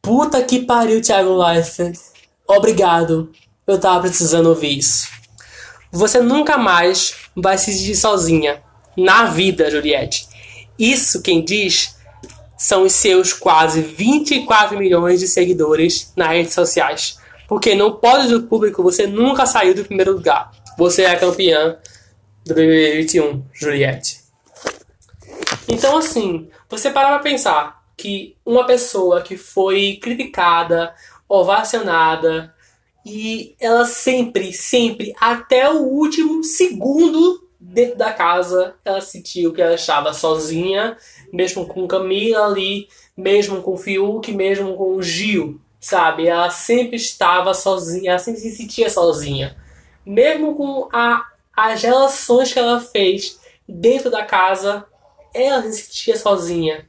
puta que pariu, Thiago Leifert. Obrigado, eu tava precisando ouvir isso. Você nunca mais vai se sentir sozinha na vida, Juliette. Isso quem diz são os seus quase 24 milhões de seguidores nas redes sociais. Porque no pódio do público você nunca saiu do primeiro lugar. Você é a campeã do BBB 21, Juliette. Então, assim, você parar pra pensar que uma pessoa que foi criticada, ovacionada, e ela sempre, sempre, até o último segundo dentro da casa, ela sentiu que ela estava sozinha, mesmo com Camila ali, mesmo com Fiuk, mesmo com Gil, sabe? Ela sempre estava sozinha, ela sempre se sentia sozinha. Mesmo com a, as relações que ela fez dentro da casa, ela se sentia sozinha.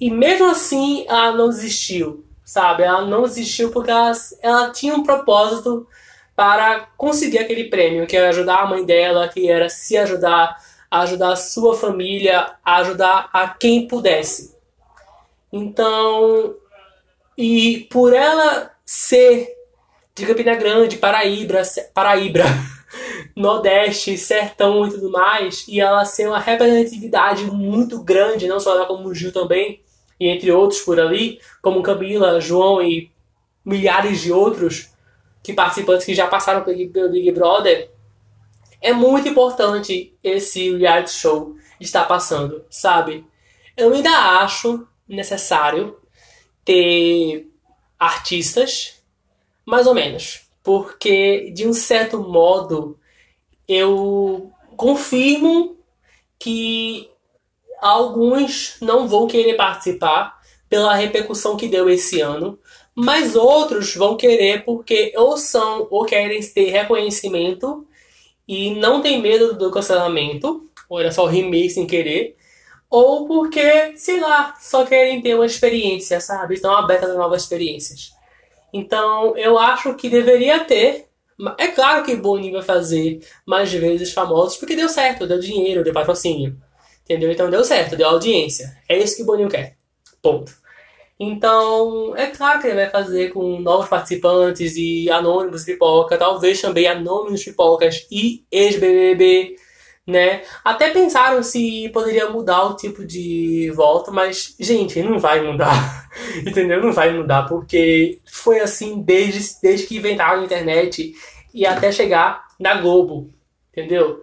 E mesmo assim, ela não desistiu, sabe? Ela não desistiu porque ela, ela tinha um propósito para conseguir aquele prêmio, que era ajudar a mãe dela, que era se ajudar, ajudar a sua família, ajudar a quem pudesse. Então, e por ela ser de Campina Grande, Paraíba, Paraíba, Nordeste, Sertão e tudo mais, e ela ser uma representatividade muito grande, não só ela como Gil também, e entre outros por ali, como Camila, João e milhares de outros que participantes que já passaram pelo Big Brother, é muito importante esse reality show estar passando, sabe? Eu ainda acho necessário ter artistas, mais ou menos, porque de um certo modo eu confirmo que alguns não vão querer participar pela repercussão que deu esse ano, mas outros vão querer porque ou são ou querem ter reconhecimento e não tem medo do cancelamento, ou era só remake sem querer, ou porque, sei lá, só querem ter uma experiência, sabe? Estão abertas a novas experiências. Então, eu acho que deveria ter. É claro que Boninho vai fazer mais vezes famosos porque deu certo, deu dinheiro, deu patrocínio. Entendeu? Então deu certo, deu audiência. É isso que o Boninho quer. Ponto. Então, é claro que ele vai fazer com novos participantes e anônimos pipoca, talvez também anônimos pipocas e ex-BBB, né? Até pensaram se poderia mudar o tipo de volta, mas, gente, não vai mudar, entendeu? Não vai mudar, porque foi assim desde, desde que inventaram a internet e até chegar na Globo, entendeu?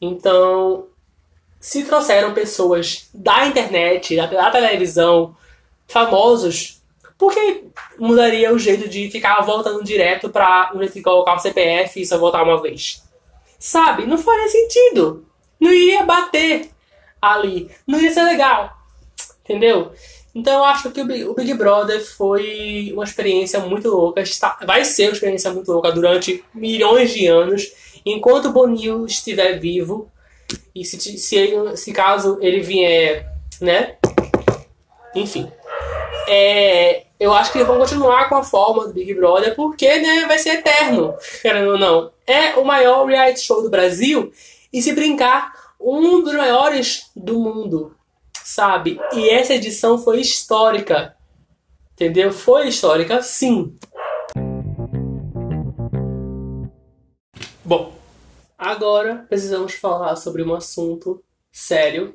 Então, se trouxeram pessoas da internet, da, da televisão, famosos, por que mudaria o jeito de ficar voltando direto para um jeito de colocar o CPF e só voltar uma vez? Sabe? Não faria sentido. Não iria bater ali. Não ia ser legal. Entendeu? Então eu acho que o Big Brother foi uma experiência muito louca. Está, vai ser uma experiência muito louca durante milhões de anos. Enquanto o Bonil estiver vivo, e se, se, ele, se caso ele vier, né? Enfim. É, eu acho que eles vão continuar com a forma do Big Brother, porque né, vai ser eterno, querendo ou não. É o maior reality show do Brasil e se brincar, um dos maiores do mundo, sabe? E essa edição foi histórica, entendeu? Foi histórica, sim. Bom, Agora precisamos falar sobre um assunto sério.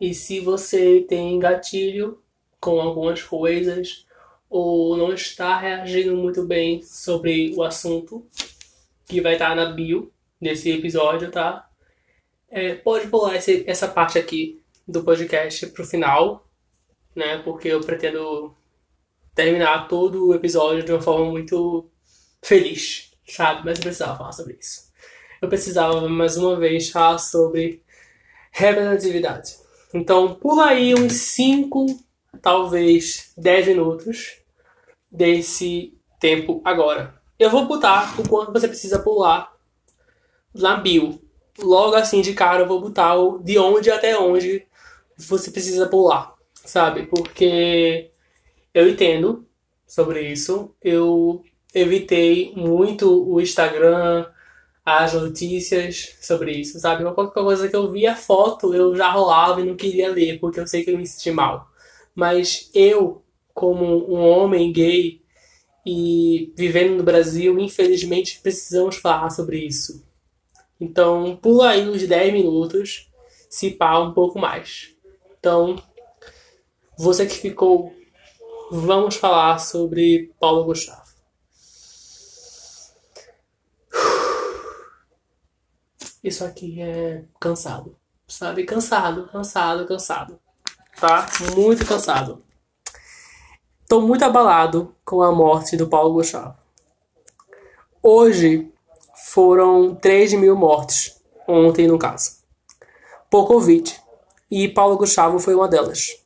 E se você tem gatilho com algumas coisas ou não está reagindo muito bem sobre o assunto, que vai estar na bio desse episódio, tá? É, pode pular esse, essa parte aqui do podcast pro final, né? Porque eu pretendo terminar todo o episódio de uma forma muito feliz, sabe? Mas eu precisava falar sobre isso eu precisava mais uma vez falar sobre representatividade. Então, pula aí uns 5, talvez 10 minutos desse tempo agora. Eu vou botar o quanto você precisa pular na bio. Logo assim de cara eu vou botar o de onde até onde você precisa pular, sabe? Porque eu entendo sobre isso. Eu evitei muito o Instagram, as notícias sobre isso, sabe? Qualquer coisa que eu via foto, eu já rolava e não queria ler, porque eu sei que eu me senti mal mas eu, como um homem gay e vivendo no Brasil, infelizmente precisamos falar sobre isso. Então, pula aí uns 10 minutos, se pá um pouco mais. Então, você que ficou, vamos falar sobre Paulo Gustavo. Isso aqui é cansado, sabe? Cansado, cansado, cansado. Tá? Muito cansado. Tô muito abalado com a morte do Paulo Gustavo. Hoje foram 3 mil mortes. Ontem, no caso. Por Covid. E Paulo Gustavo foi uma delas.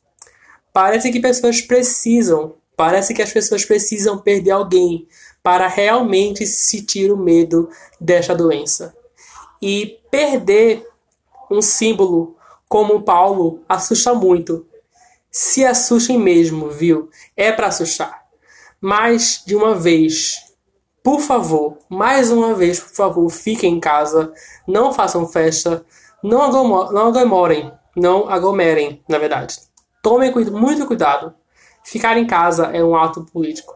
Parece que pessoas precisam, parece que as pessoas precisam perder alguém para realmente sentir o medo desta doença. E perder um símbolo como Paulo assusta muito. Se assustem mesmo, viu? É para assustar. Mas de uma vez, por favor, mais uma vez, por favor, fiquem em casa, não façam festa, não aglomerem, não aglomerem, na verdade. Tomem muito cuidado. Ficar em casa é um ato político.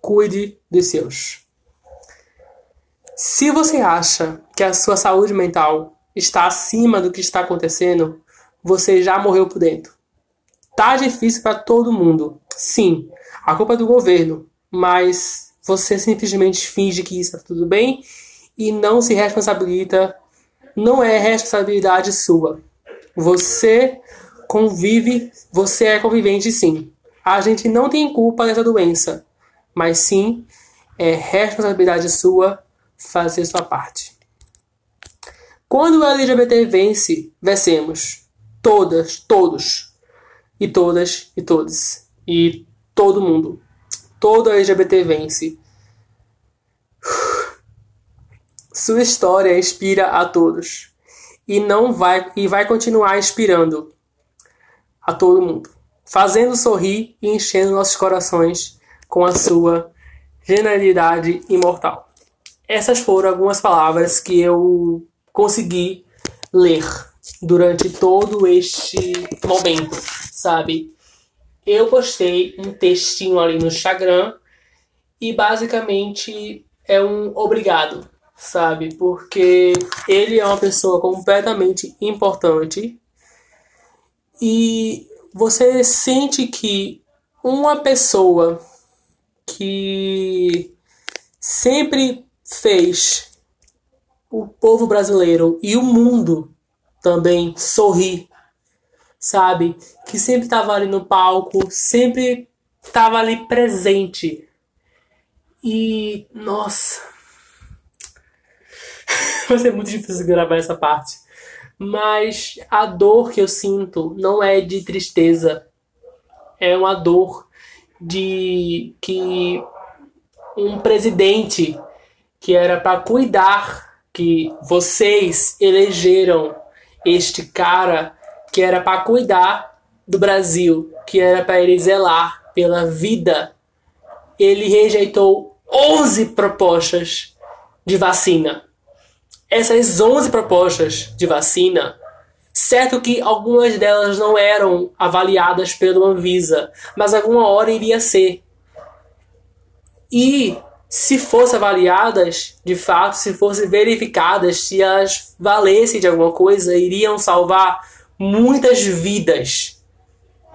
Cuide dos seus. Se você acha que a sua saúde mental está acima do que está acontecendo, você já morreu por dentro. Tá difícil para todo mundo. Sim, a culpa é do governo, mas você simplesmente finge que está tudo bem e não se responsabiliza. Não é responsabilidade sua. Você convive, você é convivente sim. A gente não tem culpa dessa doença, mas sim é responsabilidade sua fazer sua parte. Quando o LGBT vence, vencemos. Todas, todos. E todas, e todos. E todo mundo. Todo LGBT vence. Sua história inspira a todos. E não vai e vai continuar inspirando a todo mundo, fazendo sorrir e enchendo nossos corações com a sua genialidade imortal. Essas foram algumas palavras que eu consegui ler durante todo este momento, sabe? Eu postei um textinho ali no Instagram e basicamente é um obrigado, sabe? Porque ele é uma pessoa completamente importante e você sente que uma pessoa que sempre fez o povo brasileiro e o mundo também sorrir, sabe? Que sempre estava ali no palco, sempre estava ali presente. E nossa, vai ser muito difícil gravar essa parte. Mas a dor que eu sinto não é de tristeza, é uma dor de que um presidente que era para cuidar que vocês elegeram este cara que era para cuidar do Brasil, que era para ele zelar pela vida, ele rejeitou 11 propostas de vacina. Essas 11 propostas de vacina, certo que algumas delas não eram avaliadas pelo Anvisa, mas alguma hora iria ser. E se fossem avaliadas, de fato, se fossem verificadas, se elas valessem de alguma coisa, iriam salvar muitas vidas.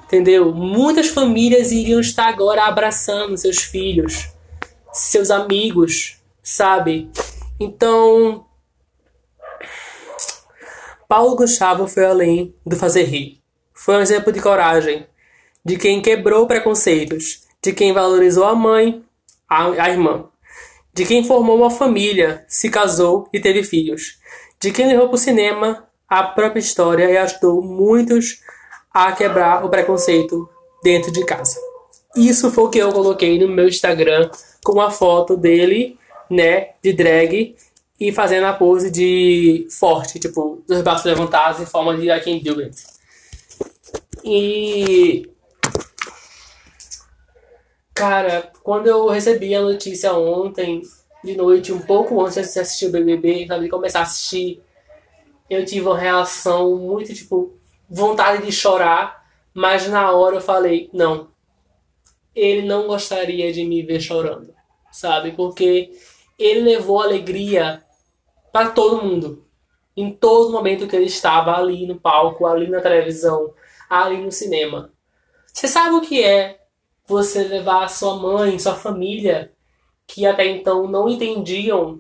Entendeu? Muitas famílias iriam estar agora abraçando seus filhos, seus amigos, sabe? Então, Paulo Gustavo foi além do fazer rir. Foi um exemplo de coragem, de quem quebrou preconceitos, de quem valorizou a mãe, a, a irmã, de quem formou uma família, se casou e teve filhos, de quem levou para o cinema a própria história e ajudou muitos a quebrar o preconceito dentro de casa. Isso foi o que eu coloquei no meu Instagram com uma foto dele, né, de drag e fazendo a pose de forte, tipo, dos braços levantados em forma de do it. E Cara, quando eu recebi a notícia ontem, de noite, um pouco antes de assistir o BBB, sabe, de começar a assistir, eu tive uma reação muito, tipo, vontade de chorar, mas na hora eu falei, não, ele não gostaria de me ver chorando, sabe, porque ele levou alegria para todo mundo, em todo momento que ele estava ali no palco, ali na televisão, ali no cinema. Você sabe o que é você levar sua mãe, sua família, que até então não entendiam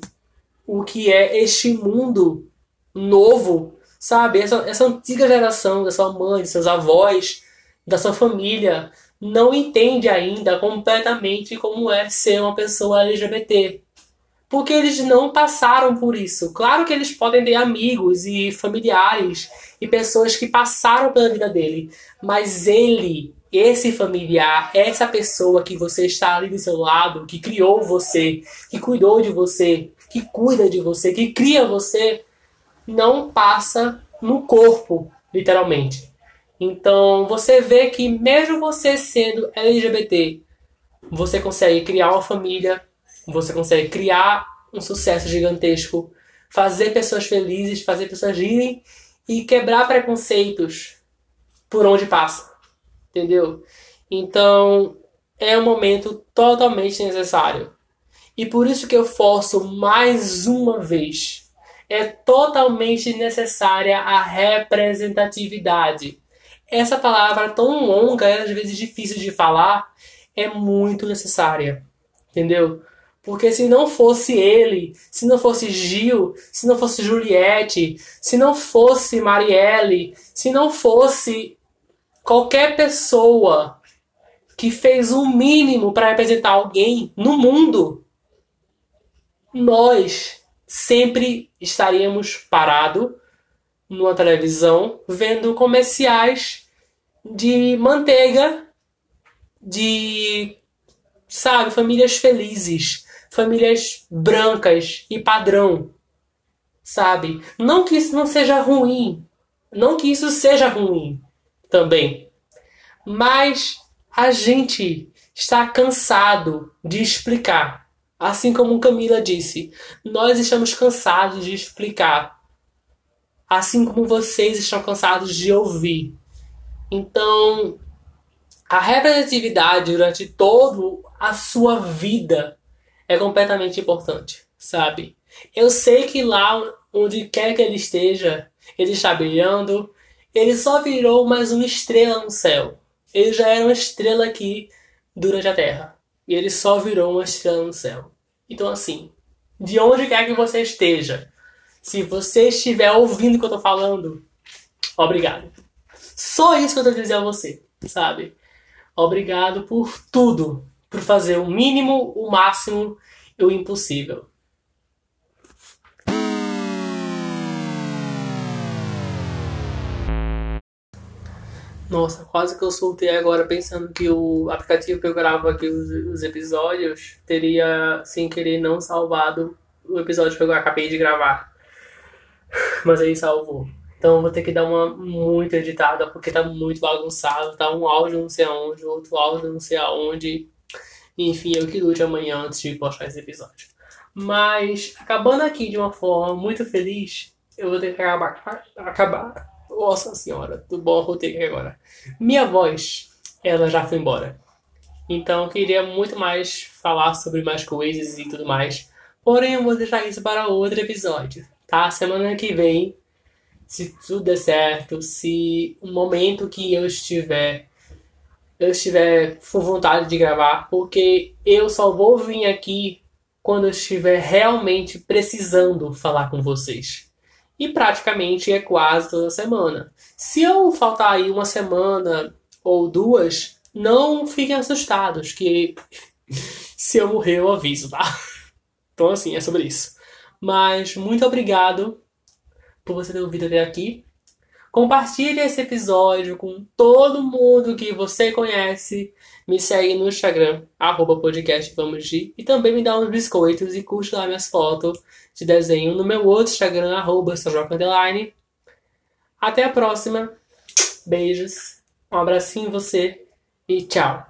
o que é este mundo novo, sabe? Essa, essa antiga geração da sua mãe, seus avós, da sua família, não entende ainda completamente como é ser uma pessoa LGBT. Porque eles não passaram por isso. Claro que eles podem ter amigos e familiares e pessoas que passaram pela vida dele, mas ele, esse familiar, essa pessoa que você está ali do seu lado, que criou você, que cuidou de você, que cuida de você, que cria você, não passa no corpo, literalmente. Então você vê que mesmo você sendo LGBT, você consegue criar uma família, você consegue criar um sucesso gigantesco, fazer pessoas felizes, fazer pessoas rirem e quebrar preconceitos por onde passa. Entendeu? Então é um momento totalmente necessário. E por isso que eu forço mais uma vez. É totalmente necessária a representatividade essa palavra tão longa às vezes difícil de falar é muito necessária. Entendeu? Porque se não fosse ele, se não fosse Gil, se não fosse Juliette, se não fosse Marielle, se não fosse qualquer pessoa que fez o um mínimo para representar alguém no mundo, nós sempre estaríamos parados numa televisão vendo comerciais de manteiga, de, sabe, famílias felizes, famílias brancas e padrão, sabe? Não que isso não seja ruim, não que isso seja ruim também, mas a gente está cansado de explicar. Assim como Camila disse, nós estamos cansados de explicar assim como vocês estão cansados de ouvir. Então, a representatividade durante toda a sua vida é completamente importante, sabe? Eu sei que lá onde quer que ele esteja, ele está brilhando, ele só virou mais uma estrela no céu. Ele já era uma estrela aqui durante a Terra. E ele só virou uma estrela no céu. Então, assim, de onde quer que você esteja, se você estiver ouvindo o que eu tô falando, obrigado. Só isso que eu tô dizer a você, sabe? Obrigado por tudo. Por fazer o mínimo, o máximo e o impossível. Nossa, quase que eu soltei agora pensando que o aplicativo que eu gravo aqui os, os episódios teria, sem querer, não salvado o episódio que eu acabei de gravar. Mas aí salvou. Então vou ter que dar uma muito editada porque tá muito bagunçado. Tá um áudio não sei aonde, outro áudio não sei aonde. Enfim, eu que lute amanhã antes de postar esse episódio. Mas acabando aqui de uma forma muito feliz, eu vou ter que acabar. acabar. Nossa senhora, do bom roteiro agora. Minha voz, ela já foi embora. Então eu queria muito mais falar sobre mais coisas e tudo mais. Porém, eu vou deixar isso para outro episódio tá? Semana que vem, se tudo der certo, se o momento que eu estiver eu estiver com vontade de gravar, porque eu só vou vir aqui quando eu estiver realmente precisando falar com vocês. E praticamente é quase toda semana. Se eu faltar aí uma semana ou duas, não fiquem assustados, que se eu morrer eu aviso, tá? Então assim, é sobre isso. Mas muito obrigado por você ter ouvido até aqui. Compartilhe esse episódio com todo mundo que você conhece. Me segue no Instagram, arroba podcast Vamos de, e também me dá uns biscoitos e curte lá minhas fotos de desenho no meu outro Instagram, arroba Underline. Até a próxima. Beijos. Um abracinho em você e tchau.